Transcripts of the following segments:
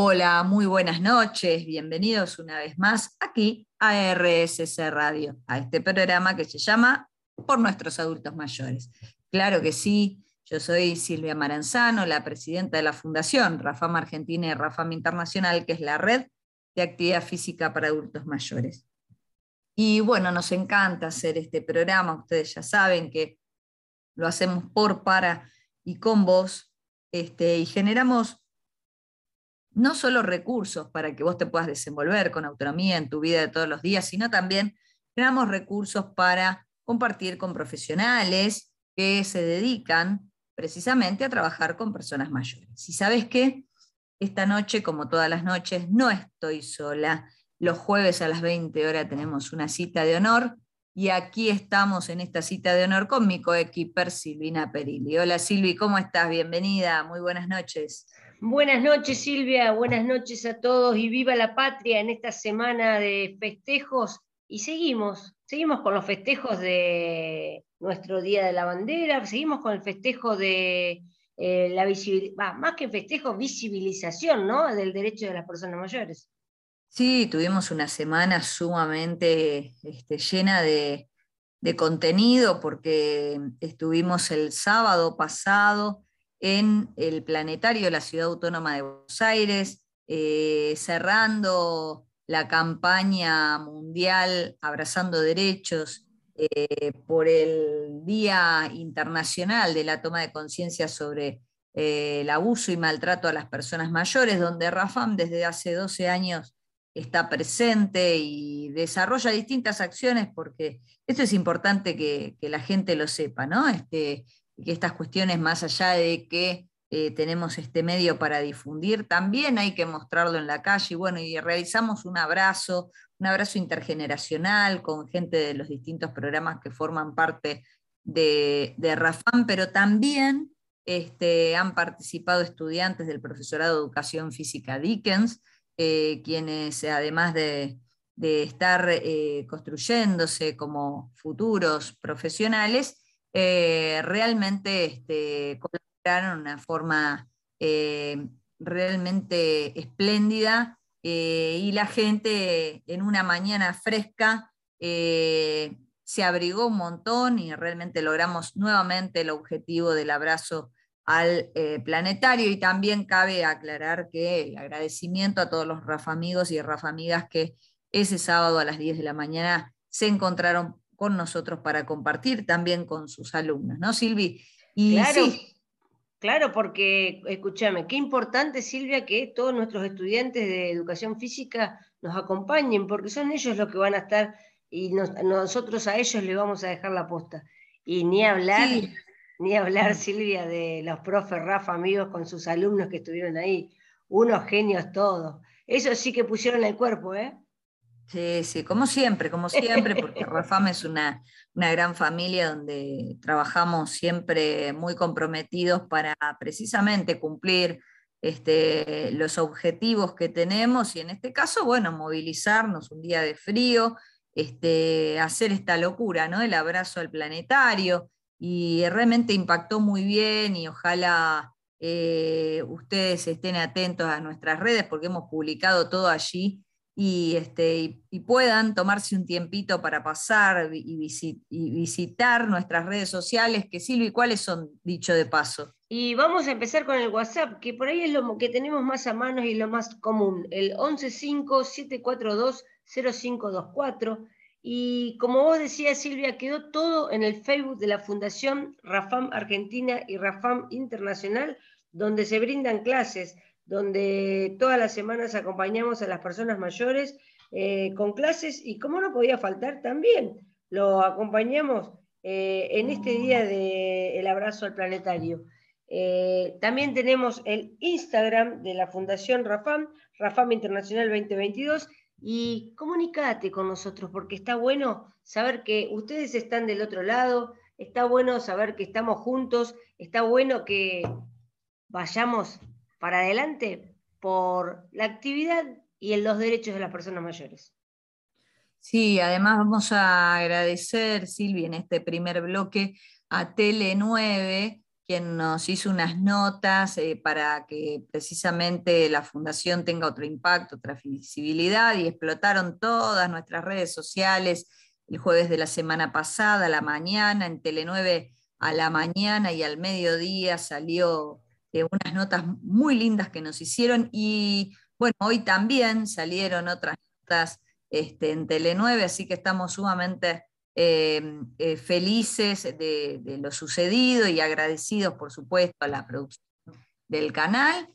Hola, muy buenas noches, bienvenidos una vez más aquí a RSC Radio, a este programa que se llama Por nuestros adultos mayores. Claro que sí, yo soy Silvia Maranzano, la presidenta de la Fundación Rafam Argentina y Rafam Internacional, que es la red de actividad física para adultos mayores. Y bueno, nos encanta hacer este programa, ustedes ya saben que lo hacemos por, para y con vos, este, y generamos no solo recursos para que vos te puedas desenvolver con autonomía en tu vida de todos los días, sino también generamos recursos para compartir con profesionales que se dedican precisamente a trabajar con personas mayores. Y sabes qué, esta noche, como todas las noches, no estoy sola. Los jueves a las 20 horas tenemos una cita de honor y aquí estamos en esta cita de honor con mi coequiper Silvina Perilli. Hola Silvi, ¿cómo estás? Bienvenida, muy buenas noches. Buenas noches Silvia, buenas noches a todos y viva la patria en esta semana de festejos y seguimos, seguimos con los festejos de nuestro Día de la Bandera, seguimos con el festejo de eh, la visibilidad, más que festejo, visibilización ¿no? del derecho de las personas mayores. Sí, tuvimos una semana sumamente este, llena de, de contenido porque estuvimos el sábado pasado en el planetario de la Ciudad Autónoma de Buenos Aires, eh, cerrando la campaña mundial Abrazando Derechos eh, por el Día Internacional de la Toma de Conciencia sobre eh, el abuso y maltrato a las personas mayores, donde Rafam desde hace 12 años está presente y desarrolla distintas acciones, porque esto es importante que, que la gente lo sepa, ¿no? Este, que estas cuestiones, más allá de que eh, tenemos este medio para difundir, también hay que mostrarlo en la calle. Y bueno, y realizamos un abrazo, un abrazo intergeneracional con gente de los distintos programas que forman parte de, de RAFAM, pero también este, han participado estudiantes del profesorado de Educación Física Dickens, eh, quienes además de, estar eh, construyéndose como futuros profesionales, eh, realmente este, colaboraron de una forma eh, realmente espléndida eh, y la gente en una mañana fresca se abrigó un montón y realmente logramos nuevamente el objetivo del abrazo al planetario. Y también cabe aclarar que el agradecimiento a todos los Rafa amigos y Rafa amigas que ese sábado a las 10 de la mañana se encontraron con nosotros para compartir también con sus alumnos, ¿no, Silvi? Y claro, claro, porque, escúchame, qué importante, Silvia, que todos nuestros estudiantes de educación física nos acompañen, porque son ellos los que van a estar y nosotros a ellos les vamos a dejar la posta. Y ni hablar, ni hablar, Silvia, de los profes Rafa, amigos con sus alumnos que estuvieron ahí, unos genios todos. Eso sí que pusieron el cuerpo, ¿eh? Sí, sí, como siempre, como siempre, porque Rafam es una, gran familia donde trabajamos siempre muy comprometidos para precisamente cumplir este, los objetivos que tenemos y en este caso, bueno, movilizarnos un día de frío, este, hacer esta locura, ¿no? El abrazo al planetario y realmente impactó muy bien y ojalá eh, ustedes estén atentos a nuestras redes porque hemos publicado todo allí y, este, y, puedan tomarse un tiempito para pasar y, visitar nuestras redes sociales, que Silvi, ¿cuáles son, dicho de paso? Y vamos a empezar con el WhatsApp, que por ahí es lo que tenemos más a mano y lo más común, el 115-742-0524. Y como vos decías, Silvia, quedó todo en el Facebook de la Fundación Rafam Argentina y Rafam Internacional, donde se brindan clases donde todas las semanas acompañamos a las personas mayores eh, con clases y como no podía faltar también, lo acompañamos eh, en este día del abrazo al planetario. Eh, también tenemos el Instagram de la Fundación Rafam, Rafam Internacional 2022, y comunícate con nosotros porque está bueno saber que ustedes están del otro lado, está bueno saber que estamos juntos, está bueno que vayamos para adelante por la actividad y en los derechos de las personas mayores. Sí, además vamos a agradecer, Silvia, en este primer bloque a Tele 9, quien nos hizo unas notas eh, para que precisamente la fundación tenga otro impacto, otra visibilidad, y explotaron todas nuestras redes sociales el jueves de la semana pasada, a la mañana, en Tele9 a la mañana y al mediodía salió eh, unas notas muy lindas que nos hicieron y bueno, hoy también salieron otras notas este, en Tele9, así que estamos sumamente eh, eh, felices de, lo sucedido y agradecidos, por supuesto, a la producción del canal.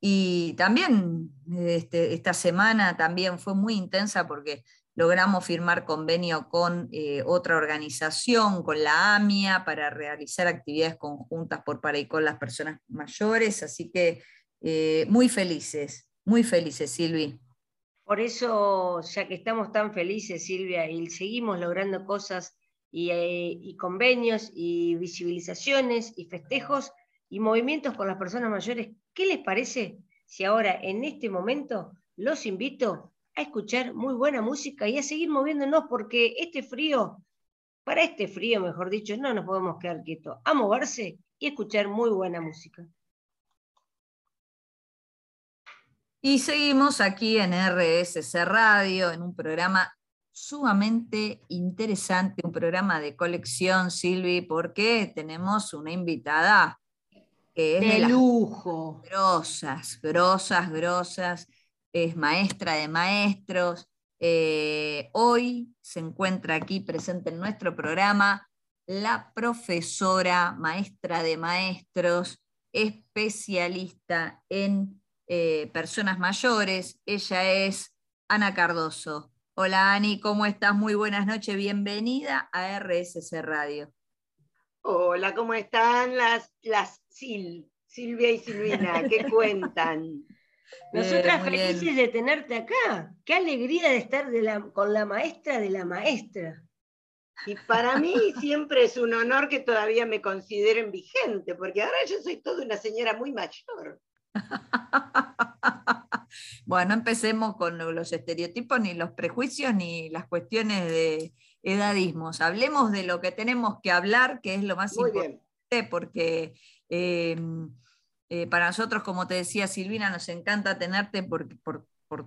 Y también este, esta semana también fue muy intensa porque logramos firmar convenio con otra organización, con la AMIA, para realizar actividades conjuntas por para y con las personas mayores, así que muy felices, muy felices, Silvi. Por eso, ya que estamos tan felices, Silvia, y seguimos logrando cosas eh, y, convenios y visibilizaciones y festejos y movimientos con las personas mayores, ¿qué les parece si ahora, en este momento, los invito a escuchar muy buena música y a seguir moviéndonos porque este frío, para este frío, mejor dicho, no nos podemos quedar quietos, a moverse y escuchar muy buena música. Y seguimos aquí en RSC Radio, en un programa sumamente interesante, un programa de colección, Silvi, porque tenemos una invitada que es de, lujo. Grosas, grosas, grosas, es maestra de maestros. Eh, hoy se encuentra aquí presente en nuestro programa la profesora, maestra de maestros, especialista en eh, personas mayores. Ella es Ana Cardoso. Hola Ani, ¿cómo estás? Muy buenas noches, bienvenida a RSC Radio. Hola, ¿cómo están las, las Silvia y Silvina? ¿Qué cuentan? Nosotras felices de tenerte acá. Qué alegría de estar con la maestra de la maestra. Y para mí siempre es un honor que todavía me consideren vigente, porque ahora yo soy toda una señora muy mayor. bueno, empecemos con los estereotipos, ni los prejuicios, ni las cuestiones de edadismos. Hablemos de lo que tenemos que hablar, que es lo más importante, porque em, eh, para nosotros, como te decía Silvina, nos encanta tenerte por,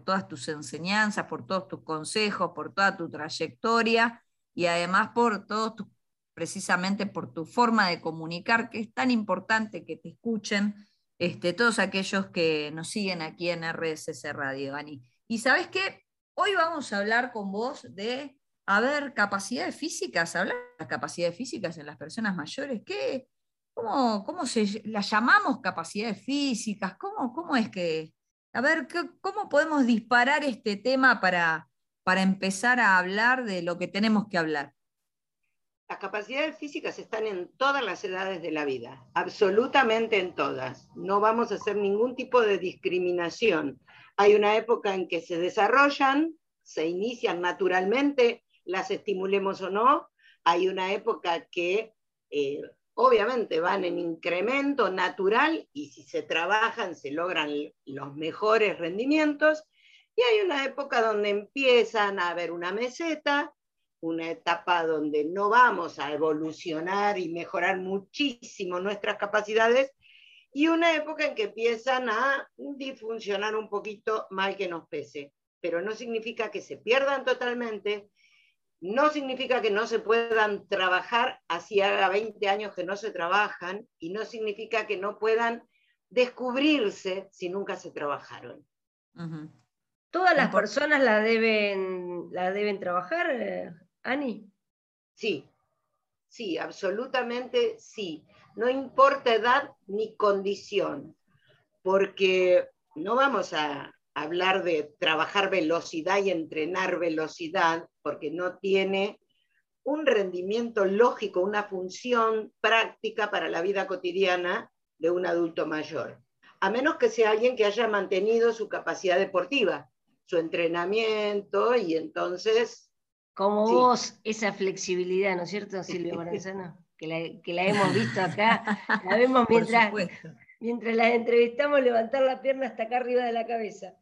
todas tus enseñanzas, por todos tus consejos, por toda tu trayectoria y además por todos tus precisamente por tu forma de comunicar, que es tan importante que te escuchen este, todos aquellos que nos siguen aquí en RSS Radio, Ani. Y sabes qué, hoy vamos a hablar con vos de, a ver, capacidades físicas, hablar de las capacidades físicas en las personas mayores, ¿qué, cómo, cómo se, las llamamos capacidades físicas? ¿Cómo, cómo es que, a ver, cómo podemos disparar este tema para, para empezar a hablar de lo que tenemos que hablar? Las capacidades físicas están en todas las edades de la vida, absolutamente en todas. No vamos a hacer ningún tipo de discriminación. Hay una época en que se desarrollan, se inician naturalmente, las estimulemos o no. Hay una época que eh, obviamente van en incremento natural y si se trabajan se logran los mejores rendimientos. Y hay una época donde empiezan a haber una meseta, una etapa donde no vamos a evolucionar y mejorar muchísimo nuestras capacidades, y una época en que empiezan a disfuncionar un poquito mal que nos pese. Pero no significa que se pierdan totalmente, no significa que no se puedan trabajar, hacía 20 años que no se trabajan, y no significa que no puedan descubrirse si nunca se trabajaron. ¿Todas las personas la deben, la deben trabajar, eh, Ani. Sí, sí, absolutamente sí. No importa edad ni condición, porque no vamos a hablar de trabajar velocidad y entrenar velocidad, porque no tiene un rendimiento lógico, una función práctica para la vida cotidiana de un adulto mayor, a menos que sea alguien que haya mantenido su capacidad deportiva, su entrenamiento y entonces como vos, esa flexibilidad, ¿no es cierto, Silvia Maranzano? Que la, que la hemos visto acá, la vemos mientras, mientras la entrevistamos levantar la pierna hasta acá arriba de la cabeza.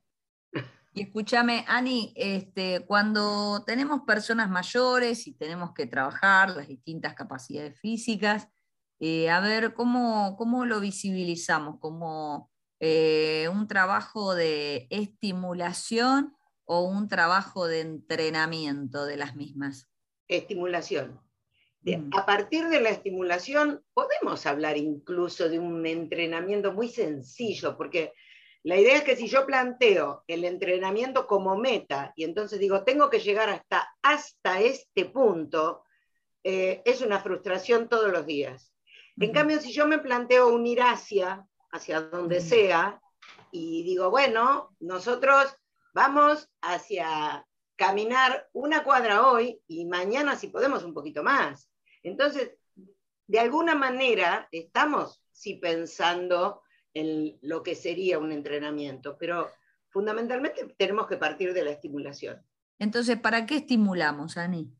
Escúchame, Ani, este, cuando tenemos personas mayores y tenemos que trabajar las distintas capacidades físicas, Eh, a ver cómo, cómo, lo visibilizamos, como eh, un trabajo de estimulación o un trabajo de entrenamiento de las mismas. Estimulación. Mm. A partir de la estimulación podemos hablar incluso de un entrenamiento muy sencillo, porque la idea es que si yo planteo el entrenamiento como meta y entonces digo, tengo que llegar hasta, hasta este punto, eh, es una frustración todos los días. En cambio, si yo me planteo unir hacia, hacia donde sea, y digo, bueno, nosotros vamos hacia caminar una cuadra hoy y mañana si podemos un poquito más. Entonces, de alguna manera estamos sí pensando lo que sería un entrenamiento, pero fundamentalmente tenemos que partir de la estimulación. Entonces, ¿para qué estimulamos, Ani?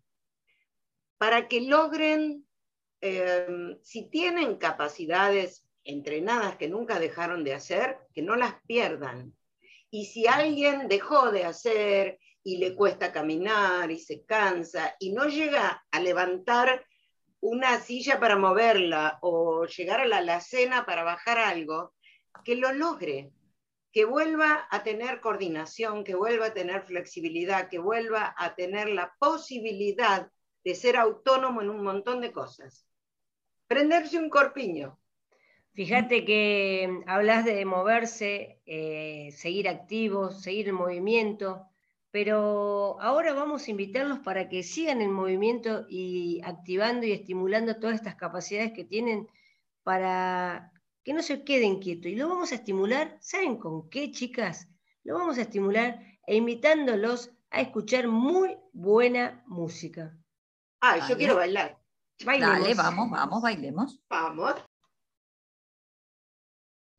Para que logren, em, si tienen capacidades entrenadas que nunca dejaron de hacer, que no las pierdan. Y si alguien dejó de hacer y le cuesta caminar y se cansa y no llega a levantar una silla para moverla o llegar a la alacena para bajar algo, que lo logre, que vuelva a tener coordinación, que vuelva a tener flexibilidad, que vuelva a tener la posibilidad de ser autónomo en un montón de cosas. Prenderse un corpiño. Fíjate que hablas de moverse, eh, seguir activos, seguir en movimiento, pero ahora vamos a invitarlos para que sigan en movimiento y activando y estimulando todas estas capacidades que tienen para que no se queden quietos. Y lo vamos a estimular, ¿saben con qué, chicas? Lo vamos a estimular e invitándolos a escuchar muy buena música. Ah, yo quiero bailar. Dale, vamos, vamos, bailemos. Vamos.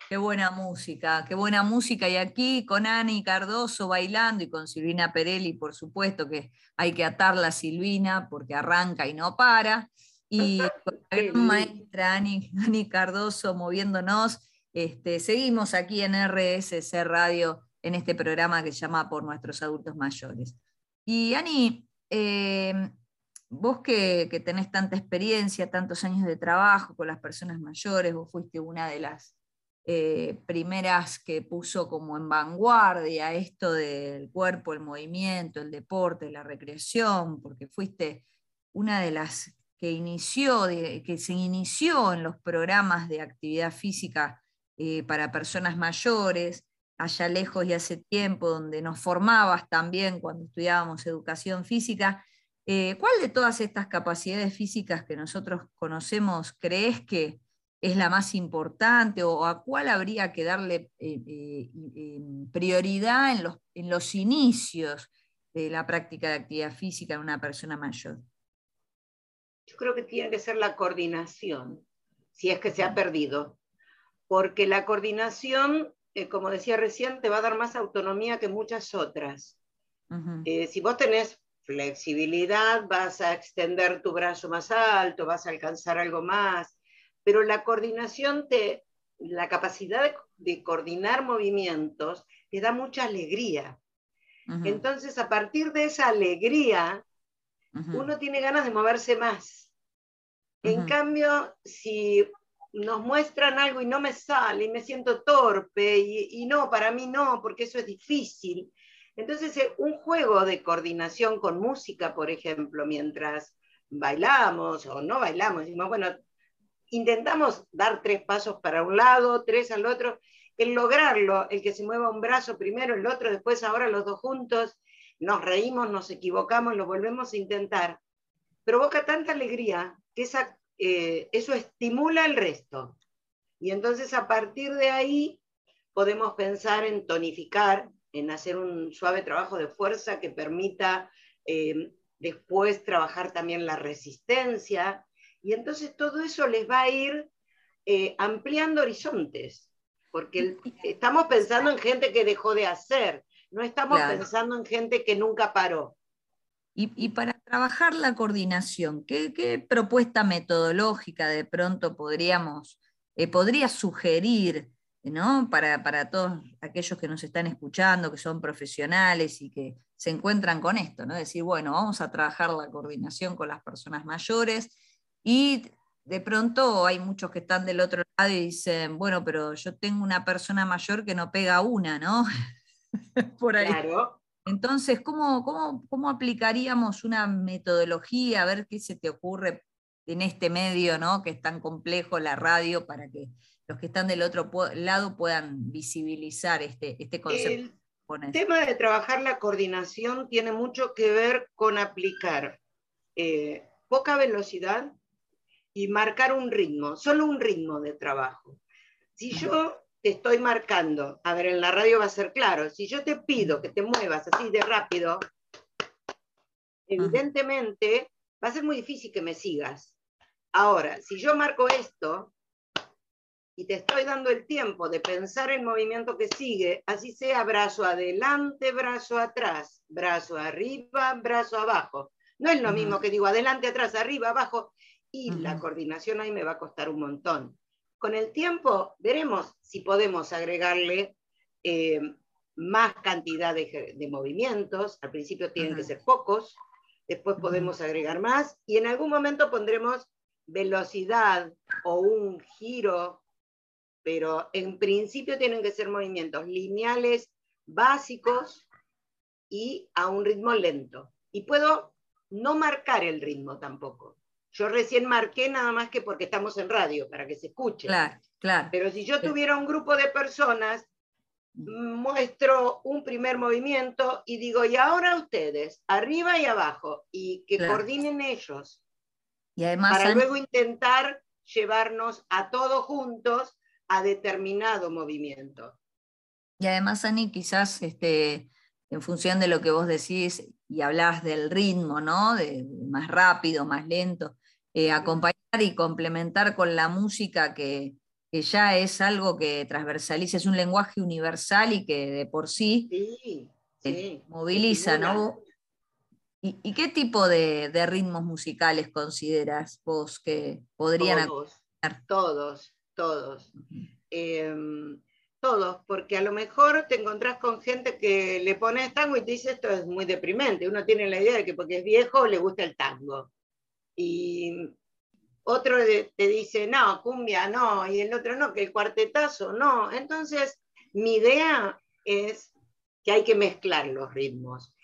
Qué buena música, qué buena música. Y aquí con Ani Cardoso bailando y con Silvina Perelli, por supuesto que hay que atarla a Silvina porque arranca y no para. Y con la gran maestra Ani, Cardoso moviéndonos. Este, seguimos aquí en RSC Radio en este programa que se llama Por nuestros adultos mayores. Y Ani, eh, vos que, que tenés tanta experiencia, tantos años de trabajo con las personas mayores, vos fuiste una de las eh, primeras que puso como en vanguardia esto del cuerpo, el movimiento, el deporte, la recreación, porque fuiste una de las que inició, que se inició en los programas de actividad física eh, para personas mayores, allá lejos y hace tiempo, donde nos formabas también cuando estudiábamos educación física. Eh, ¿Cuál de todas estas capacidades físicas que nosotros conocemos crees que es la más importante o a cuál habría que darle eh, em, prioridad en los, en los inicios de la práctica de actividad física en una persona mayor? Yo creo que tiene que ser la coordinación, si es que se ha perdido, porque la coordinación, eh, como decía recién, te va a dar más autonomía que muchas otras. si vos tenés flexibilidad, vas a extender tu brazo más alto, vas a alcanzar algo más, pero la coordinación, te, la capacidad de, coordinar movimientos, te da mucha alegría. Entonces, a partir de esa alegría, uno tiene ganas de moverse más. En cambio, si nos muestran algo y no me sale y me siento torpe y, y, no, para mí no, porque eso es difícil. Entonces, eh, un juego de coordinación con música, por ejemplo, mientras bailamos o no bailamos, decimos, bueno, intentamos dar tres pasos para un lado, tres al otro, el lograrlo, el que se mueva un brazo primero, el otro, después ahora los dos juntos, nos reímos, nos equivocamos, lo volvemos a intentar, provoca tanta alegría que esa, eh, eso estimula el resto. Y entonces a partir de ahí podemos pensar en tonificar, en hacer un suave trabajo de fuerza que permita eh, después trabajar también la resistencia, y entonces todo eso les va a ir eh, ampliando horizontes, porque estamos pensando en gente que dejó de hacer, no estamos pensando en gente que nunca paró. Y, para trabajar la coordinación, ¿qué, propuesta metodológica de pronto podríamos, eh, podría sugerir ¿no? para, para, todos aquellos que nos están escuchando, que son profesionales y que se encuentran con esto? ¿no? Decir, bueno, vamos a trabajar la coordinación con las personas mayores y de pronto hay muchos que están del otro lado y dicen, bueno, pero yo tengo una persona mayor que no pega una, ¿no? Por ahí. Claro. Entonces, ¿cómo, cómo, aplicaríamos una metodología? A ver qué se te ocurre en este medio, ¿no? Que es tan complejo la radio para que los que están del otro lado puedan visibilizar este, este concepto. El tema de trabajar la coordinación tiene mucho que ver con aplicar eh, poca velocidad y marcar un ritmo, solo un ritmo de trabajo. Si yo te estoy marcando, a ver, en la radio va a ser claro, si yo te pido que te muevas así de rápido, evidentemente va a ser muy difícil que me sigas. Ahora, si yo marco esto y te estoy dando el tiempo de pensar el movimiento que sigue, así sea brazo adelante, brazo atrás, brazo arriba, brazo abajo. No es lo mismo que digo adelante, atrás, arriba, abajo, y la coordinación ahí me va a costar un montón. Con el tiempo veremos si podemos agregarle eh, más cantidad de, movimientos. Al principio tienen que ser pocos, después podemos agregar más y en algún momento pondremos velocidad o un giro, pero en principio tienen que ser movimientos lineales básicos y a un ritmo lento. Y puedo no marcar el ritmo tampoco. Yo recién marqué nada más que porque estamos en radio, para que se escuche. Claro, claro. Pero si yo tuviera un grupo de personas, muestro un primer movimiento y digo, y ahora ustedes, arriba y abajo, y que coordinen ellos. Y además, para luego intentar llevarnos a todos juntos a determinado movimiento. Y además, Ani, quizás este, en función de lo que vos decís y hablás del ritmo, ¿no? De más rápido, más lento. Eh, acompañar y complementar con la música que, ya es algo que transversaliza, es un lenguaje universal y que de por sí, eh, moviliza, ¿no? ¿Y, qué tipo de, ritmos musicales consideras vos que podrían Todos, todos, todos. Em, todos, porque a lo mejor te encontrás con gente que le pones tango y te dice esto es muy deprimente. Uno tiene la idea de que porque es viejo le gusta el tango y otro te dice, no, cumbia no, y el otro no, que el cuartetazo no. Entonces, mi idea es que hay que mezclar los ritmos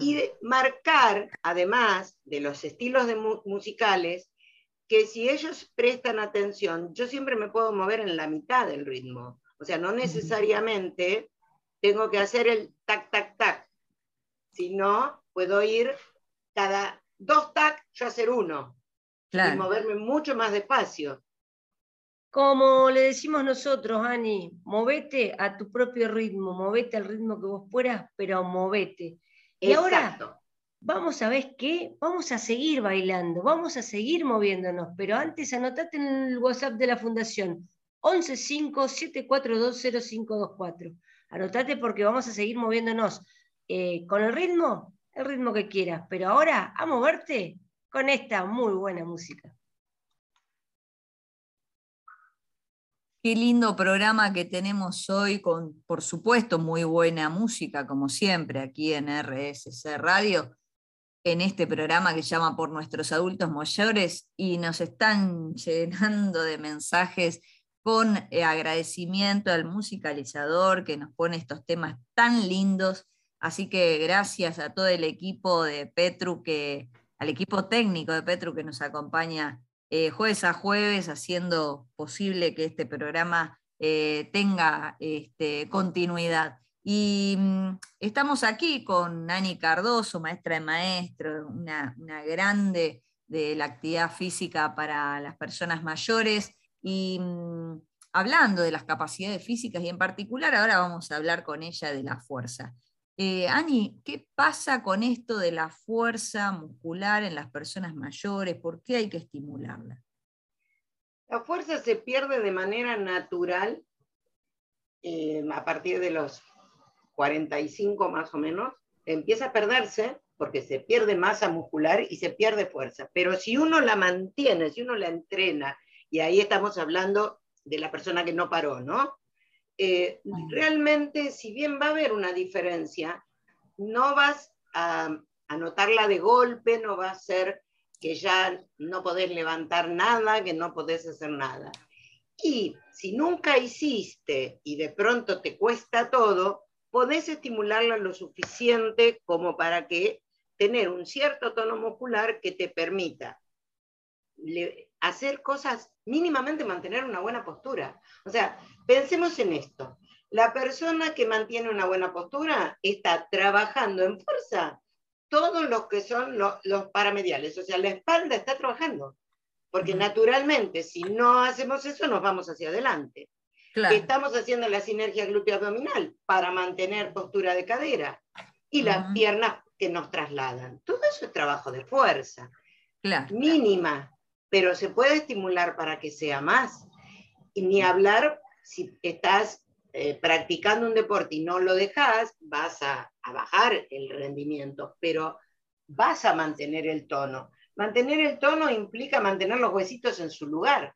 y marcar, además de los estilos de musicales, que si ellos prestan atención, yo siempre me puedo mover en la mitad del ritmo. O sea, no necesariamente tengo que hacer el tac, tac, tac, sino puedo ir cada dos tac, yo hacer uno. Y moverme mucho más despacio. Como le decimos nosotros, Ani, movete a tu propio ritmo, movete al ritmo que vos puedas, pero movete. Y ahora vamos a ver qué, vamos a seguir bailando, vamos a seguir moviéndonos, pero antes anotate en el WhatsApp de la Fundación, 115-7420524. Anotate porque vamos a seguir moviéndonos eh, con el ritmo el ritmo que quieras, pero ahora a moverte con esta muy buena música. Qué lindo programa que tenemos hoy con, por supuesto, muy buena música, como siempre, aquí en RSC Radio, en este programa que llama Por nuestros adultos mayores, y nos están llenando de mensajes con agradecimiento al musicalizador que nos pone estos temas tan lindos Así que gracias a todo el equipo de Petru, que, al equipo técnico de Petru que nos acompaña eh, jueves a jueves, haciendo posible que este programa eh, tenga este, continuidad. Y mm, estamos aquí con Nani Cardoso, maestra de maestro, una, grande de la actividad física para las personas mayores. Y mm, hablando de las capacidades físicas y en particular, ahora vamos a hablar con ella de la fuerza. Eh, Ani, ¿qué pasa con esto de la fuerza muscular en las personas mayores? ¿Por qué hay que estimularla? La fuerza se pierde de manera natural eh, a partir de los 45 más o menos. Empieza a perderse porque se pierde masa muscular y se pierde fuerza. Pero si uno la mantiene, si uno la entrena, y ahí estamos hablando de la persona que no paró, ¿no? Eh, realmente, si bien va a haber una diferencia, no vas a, notarla de golpe, no va a ser que ya no podés levantar nada, que no podés hacer nada. Y si nunca hiciste y de pronto te cuesta todo, podés estimularla lo suficiente como para que tener un cierto tono muscular que te permita hacer cosas, mínimamente mantener una buena postura. O sea, pensemos en esto. La persona que mantiene una buena postura está trabajando en fuerza todos los que son los, paramediales, o sea, la espalda está trabajando, porque naturalmente si no hacemos eso nos vamos hacia adelante. Estamos haciendo la sinergia glúteo-abdominal para mantener postura de cadera y las piernas que nos trasladan. Todo eso es trabajo de fuerza, mínima, pero se puede estimular para que sea más. Y ni hablar si estás eh, practicando un deporte y no lo dejas, vas a, bajar el rendimiento, pero vas a mantener el tono. Mantener el tono implica mantener los huesitos en su lugar.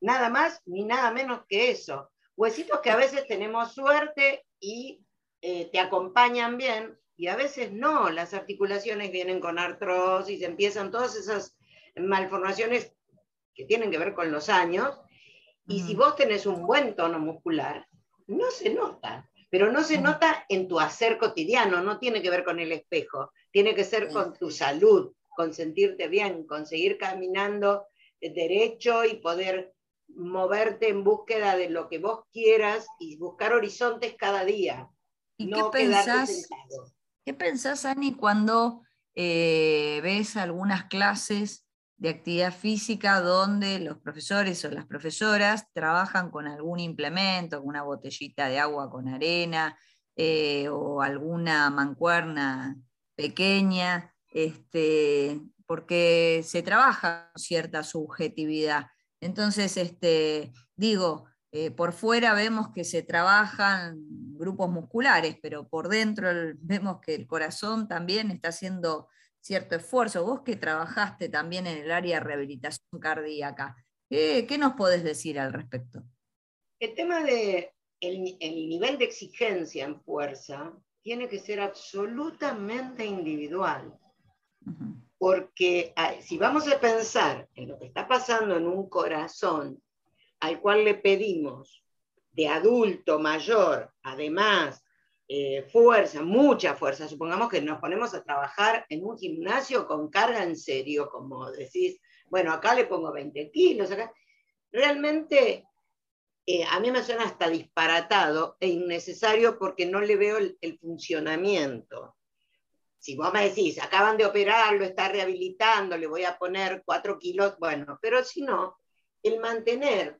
Nada más ni nada menos que eso. Huesitos que a veces tenemos suerte y eh, te acompañan bien, y a veces no, las articulaciones vienen con artrosis, empiezan todas esas malformaciones que tienen que ver con los años, y si vos tenés un buen tono muscular, no se nota, pero no se nota en tu hacer cotidiano, no tiene que ver con el espejo, tiene que ser con tu salud, con sentirte bien, con seguir caminando derecho y poder moverte en búsqueda de lo que vos quieras y buscar horizontes cada día. ¿Y qué pensás, ¿Qué pensás, Ani, cuando eh, ves algunas clases de actividad física donde los profesores o las profesoras trabajan con algún implemento, una botellita de agua con arena eh, o alguna mancuerna pequeña, este, porque se trabaja con cierta subjetividad. Entonces, este, digo, eh, por fuera vemos que se trabajan grupos musculares, pero por dentro vemos que el corazón también está haciendo cierto esfuerzo. Vos que trabajaste también en el área de rehabilitación cardíaca, ¿qué, nos podés decir al respecto? El tema de el, nivel de exigencia en fuerza tiene que ser absolutamente individual. Porque si vamos a pensar en lo que está pasando en un corazón al cual le pedimos de adulto mayor, además eh, fuerza, mucha fuerza. Supongamos que nos ponemos a trabajar en un gimnasio con carga en serio, como decís, bueno, acá le pongo 20 kilos, acá. Realmente eh, a mí me suena hasta disparatado e innecesario porque no le veo el, funcionamiento. Si vos me decís, acaban de operarlo, está rehabilitando, le voy a poner 4 kilos, bueno, pero si no, el mantener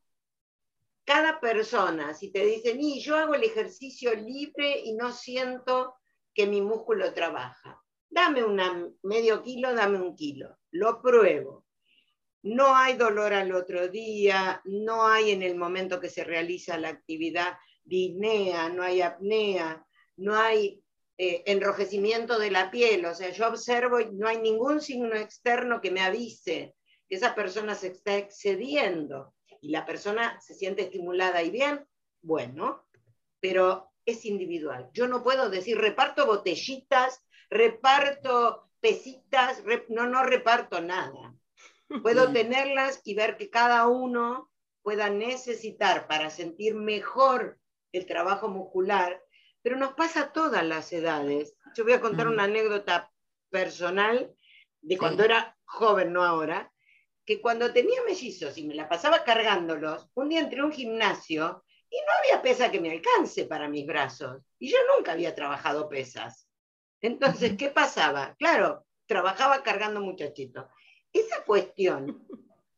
cada persona, si te dicen, y yo hago el ejercicio libre y no siento que mi músculo trabaja, dame una medio kilo, dame un kilo, lo pruebo. No hay dolor al otro día, no hay en el momento que se realiza la actividad disnea, no hay apnea, no hay eh, enrojecimiento de la piel, o sea, yo observo y no hay ningún signo externo que me avise que esa persona se está excediendo y la persona se siente estimulada y bien, bueno, pero es individual. Yo no puedo decir reparto botellitas, reparto pesitas, no, no reparto nada. Puedo tenerlas y ver que cada uno pueda necesitar para sentir mejor el trabajo muscular, pero nos pasa a todas las edades. Yo voy a contar una anécdota personal de cuando era joven, no ahora, que cuando tenía mellizos y me la pasaba cargándolos, un día entré a un gimnasio y no había pesa que me alcance para mis brazos. Y yo nunca había trabajado pesas. Entonces, ¿qué pasaba? Claro, trabajaba cargando muchachitos. Esa cuestión,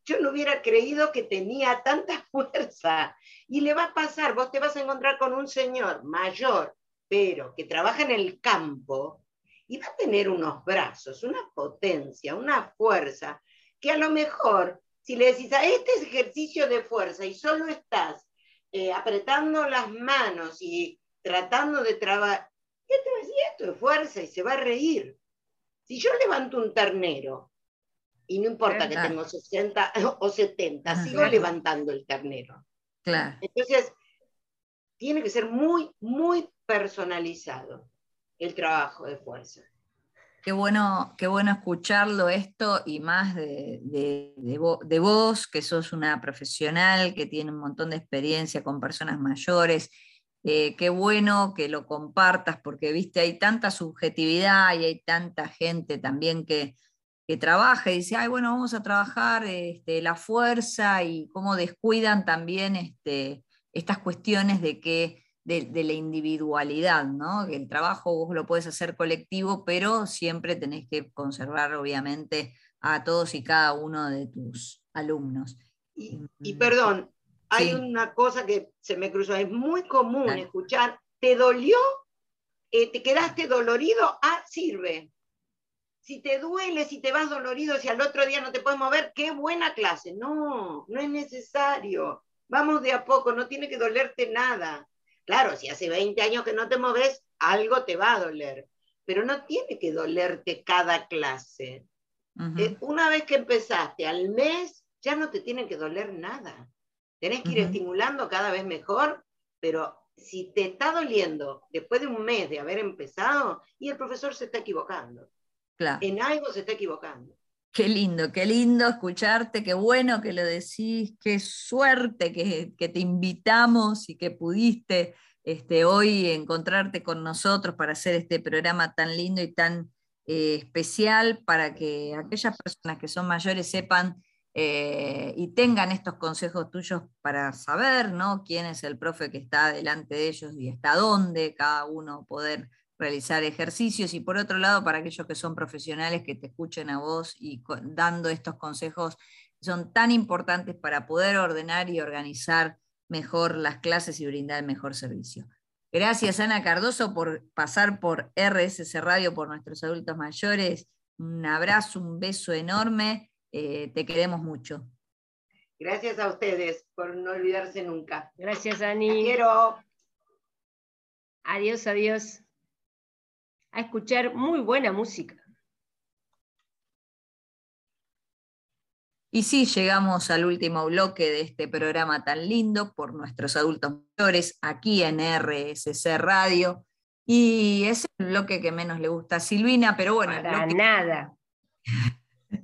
yo no hubiera creído que tenía tanta fuerza. Y le va a pasar, vos te vas a encontrar con un señor mayor, pero que trabaja en el campo y va a tener unos brazos, una potencia, una fuerza que a lo mejor, si le decís a este ejercicio de fuerza y solo estás eh, apretando las manos y tratando de trabajar, ¿qué te va a decir esto de fuerza? Y se va a reír. Si yo levanto un ternero, y no importa que tengo 60 o 70, sigo levantando el ternero. Claro. Entonces, tiene que ser muy, muy personalizado el trabajo de fuerza. Qué bueno, qué bueno escucharlo esto y más de, de, vos, que sos una profesional que tiene un montón de experiencia con personas mayores. Eh, qué bueno que lo compartas porque, viste, hay tanta subjetividad y hay tanta gente también que, que trabaja y dice, ay, bueno, vamos a trabajar este, la fuerza y cómo descuidan también este, estas cuestiones de que de, la individualidad, ¿no? El trabajo vos lo puedes hacer colectivo, pero siempre tenés que conservar, obviamente, a todos y cada uno de tus alumnos. Y, mm. perdón, hay una cosa que se me cruzó, es muy común escuchar, ¿te dolió? Eh, ¿Te quedaste dolorido? Ah, sirve. Si te duele, si te vas dolorido, si al otro día no te puedes mover, qué buena clase. No, no es necesario. Vamos de a poco, no tiene que dolerte nada. Claro, si hace 20 años que no te moves, algo te va a doler, pero no tiene que dolerte cada clase. Eh, una vez que empezaste al mes, ya no te tiene que doler nada. Tenés que ir estimulando cada vez mejor, pero si te está doliendo después de un mes de haber empezado, y el profesor se está equivocando. En algo se está equivocando. Qué lindo, qué lindo escucharte, qué bueno que lo decís, qué suerte que, te invitamos y que pudiste este, hoy encontrarte con nosotros para hacer este programa tan lindo y tan eh, especial para que aquellas personas que son mayores sepan eh, y tengan estos consejos tuyos para saber ¿no? quién es el profe que está delante de ellos y hasta dónde cada uno poder realizar ejercicios y por otro lado para aquellos que son profesionales que te escuchen a vos y dando estos consejos son tan importantes para poder ordenar y organizar mejor las clases y brindar el mejor servicio. Gracias Ana Cardoso por pasar por RSC Radio por nuestros adultos mayores. Un abrazo, un beso enorme. Eh, te queremos mucho. Gracias a ustedes por no olvidarse nunca. Gracias, Ani. Quiero. Adiós, adiós a escuchar muy buena música. Y sí, llegamos al último bloque de este programa tan lindo por nuestros adultos mayores aquí en RSC Radio. Y es el bloque que menos le gusta a Silvina, pero bueno. Para nada.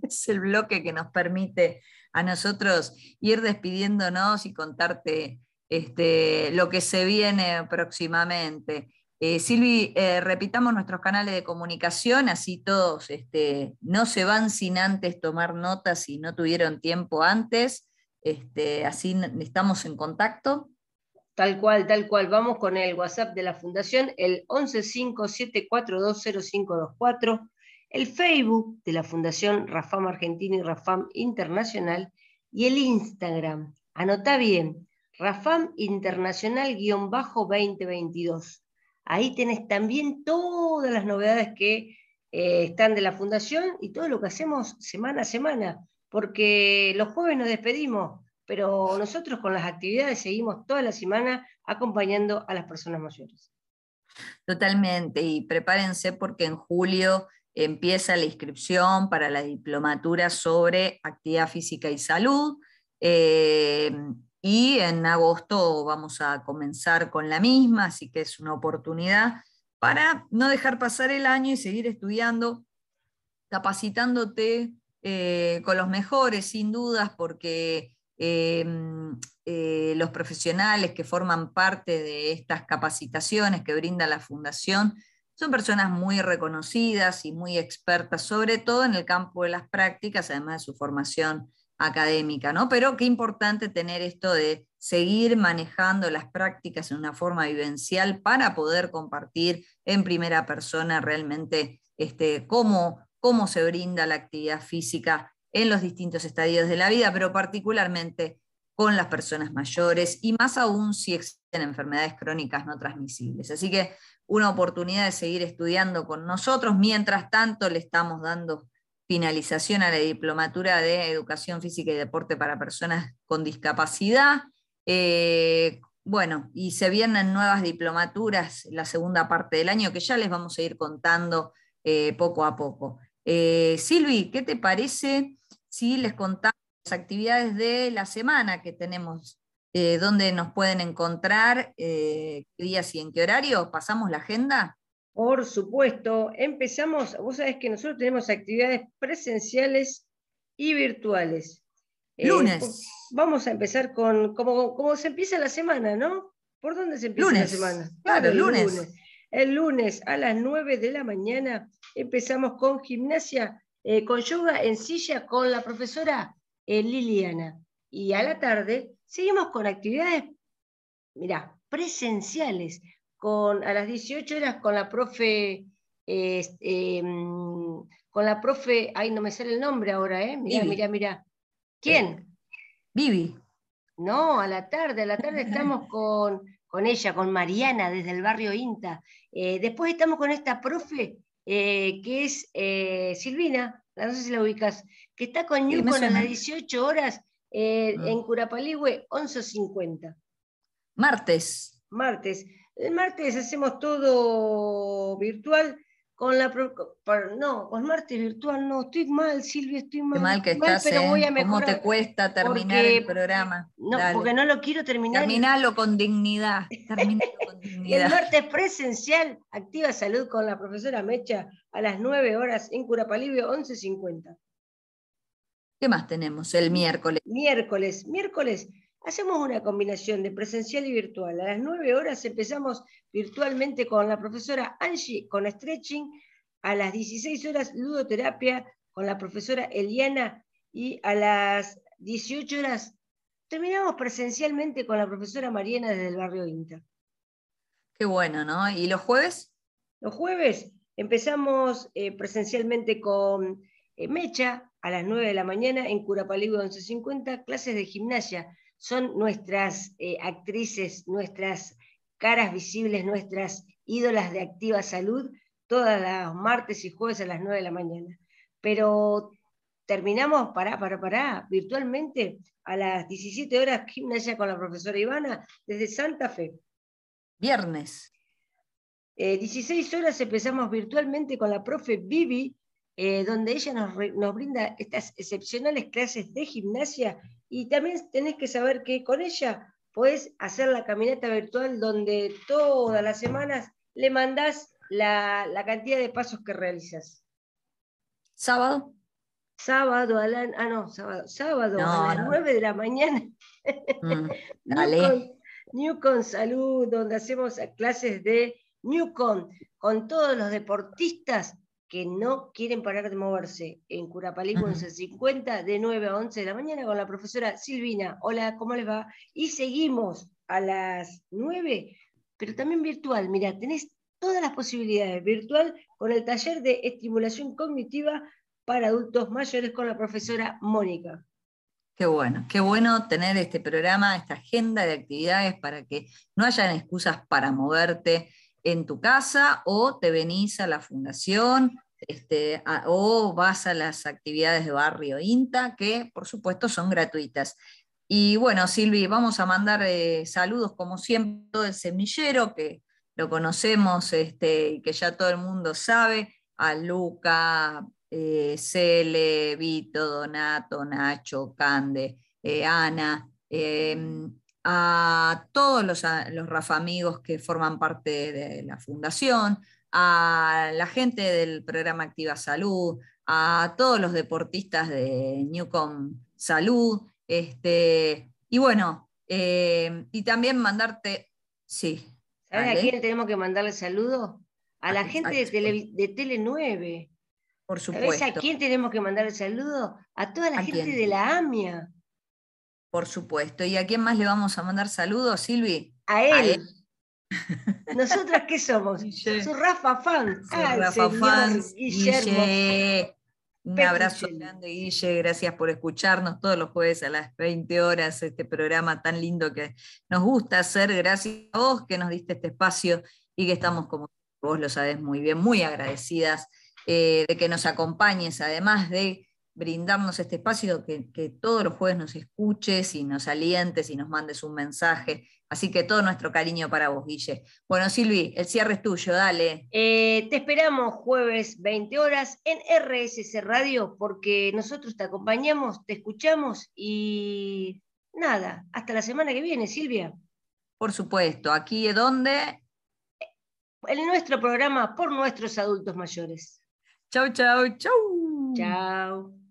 Es el bloque que nos permite a nosotros ir despidiéndonos y contarte este, lo que se viene próximamente. Eh, Silvi, eh, repitamos nuestros canales de comunicación, así todos este, no se van sin antes tomar notas si no tuvieron tiempo antes, este, así estamos en contacto. Tal cual, tal cual. Vamos con el WhatsApp de la Fundación, el 1157420524, el Facebook de la Fundación Rafam Argentina y Rafam Internacional y el Instagram. Anota bien, Rafam Internacional-2022 Ahí tenés también todas las novedades que eh, están de la fundación y todo lo que hacemos semana a semana, porque los jueves nos despedimos, pero nosotros con las actividades seguimos toda la semana acompañando a las personas mayores. Totalmente, y prepárense porque en julio empieza la inscripción para la diplomatura sobre actividad física y salud. Eh, y en agosto vamos a comenzar con la misma, así que es una oportunidad para no dejar pasar el año y seguir estudiando, capacitándote eh, con los mejores, sin dudas, porque em, eh, los profesionales que forman parte de estas capacitaciones que brinda la Fundación son personas muy reconocidas y muy expertas, sobre todo en el campo de las prácticas, además de su formación académica, ¿no? Pero qué importante tener esto de seguir manejando las prácticas en una forma vivencial para poder compartir en primera persona realmente este, cómo, cómo se brinda la actividad física en los distintos estadios de la vida, pero particularmente con las personas mayores y más aún si existen enfermedades crónicas no transmisibles. Así que una oportunidad de seguir estudiando con nosotros, mientras tanto le estamos dando finalización a la diplomatura de Educación Física y Deporte para Personas con Discapacidad. Eh, bueno, y se vienen nuevas diplomaturas la segunda parte del año que ya les vamos a ir contando eh, poco a poco. Eh, Silvi, ¿qué te parece si les contamos las actividades de la semana que tenemos? ¿Dónde nos pueden encontrar? ¿Qué días y en qué horario? ¿Pasamos la agenda? Por supuesto, empezamos, vos sabés que nosotros tenemos actividades presenciales y virtuales. Eh, lunes. vamos a empezar con, como, se empieza la semana, ¿no? ¿Por dónde se empieza la semana? Claro, el lunes. El lunes a las 9 de la mañana empezamos con gimnasia, eh, con yoga en silla con la profesora eh, Liliana. Y a la tarde seguimos con actividades, mirá, presenciales, con, a las 18 horas con la profe, em, con la profe, ay, no me sale el nombre ahora, ¿eh? Mirá, mirá, mirá. ¿Quién? Vivi. No, a la tarde, a la tarde estamos con, con ella, con Mariana, desde el barrio INTA. Eh, después estamos con esta profe, eh, que es eh, Silvina, no sé si la ubicas, que está con Newcon a las 18 horas ah. en Curapaligüe, 11.50. Martes. Martes. El martes hacemos todo virtual con la no, con martes virtual no, estoy mal, Silvia, estoy mal. Qué mal que estás, pero voy a mejorar. ¿Cómo te cuesta terminar el programa? No, porque no lo quiero terminar. Terminalo con dignidad. con dignidad. el martes presencial, Activa Salud con la profesora Mecha a las 9 horas en Curapalivio 11.50. ¿Qué más tenemos el miércoles? Miércoles, miércoles hacemos una combinación de presencial y virtual. A las 9 horas empezamos virtualmente con la profesora Angie con stretching, a las 16 horas ludoterapia con la profesora Eliana y a las 18 horas terminamos presencialmente con la profesora Mariana desde el barrio Inter. Qué bueno, ¿no? ¿Y los jueves? Los jueves empezamos eh, presencialmente con eh, Mecha a las 9 de la mañana en Curapaligo 1150, clases de gimnasia son nuestras eh, actrices, nuestras caras visibles, nuestras ídolas de activa salud, todas las martes y jueves a las 9 de la mañana. Pero terminamos, para para para virtualmente a las 17 horas gimnasia con la profesora Ivana desde Santa Fe. Viernes. 16 eh, horas empezamos virtualmente con la profe Vivi, eh, donde ella nos, nos, brinda estas excepcionales clases de gimnasia y también tenés que saber que con ella puedes hacer la caminata virtual donde todas las semanas le mandás la, cantidad de pasos que realizas. ¿Sábado? Sábado a la, ah, no, sábado, sábado a las 9 de la mañana. Mm, dale. Newcon, Salud, donde hacemos clases de Newcon con todos los deportistas que no quieren parar de moverse en Curapalí, 50 de 9 a 11 de la mañana con la profesora Silvina. Hola, ¿cómo les va? Y seguimos a las 9, pero también virtual. Mira, tenés todas las posibilidades virtual con el taller de estimulación cognitiva para adultos mayores con la profesora Mónica. Qué bueno, qué bueno tener este programa, esta agenda de actividades para que no hayan excusas para moverte en tu casa o te venís a la fundación este, o vas a las actividades de barrio INTA, que por supuesto son gratuitas. Y bueno, Silvi, vamos a mandar eh, saludos como siempre todo el semillero, que lo conocemos este, y que ya todo el mundo sabe, a Luca, eh, Cele, Vito, Donato, Nacho, Cande, eh, Ana, em, a todos los, los Rafa amigos que forman parte de la fundación, a la gente del programa Activa Salud, a todos los deportistas de Newcom Salud, este, y bueno, eh, y también mandarte, sí. ¿Sabes a quién tenemos que mandarle saludo? A la gente de, Tele, de Tele 9. Por supuesto. ¿Sabes a quién tenemos que mandarle saludo? A toda la gente de la AMIA. Por supuesto. ¿Y a quién más le vamos a mandar saludos, Silvi? A él. ¿Nosotras qué somos? Su Rafa fans. Rafa fans. Guillermo. Un abrazo grande, Guille. Gracias por escucharnos todos los jueves a las 20 horas, este programa tan lindo que nos gusta hacer. Gracias a vos que nos diste este espacio y que estamos, como vos lo sabés muy bien, muy agradecidas eh, de que nos acompañes, además de brindarnos este espacio, que, todos los jueves nos escuches y nos alientes y nos mandes un mensaje. Así que todo nuestro cariño para vos, Guille. Bueno, Silvi, el cierre es tuyo, dale. Eh, te esperamos jueves 20 horas en RSC Radio, porque nosotros te acompañamos, te escuchamos y nada, hasta la semana que viene, Silvia. Por supuesto, aquí es donde en nuestro programa por nuestros adultos mayores. Chau, chau, chau. Chao.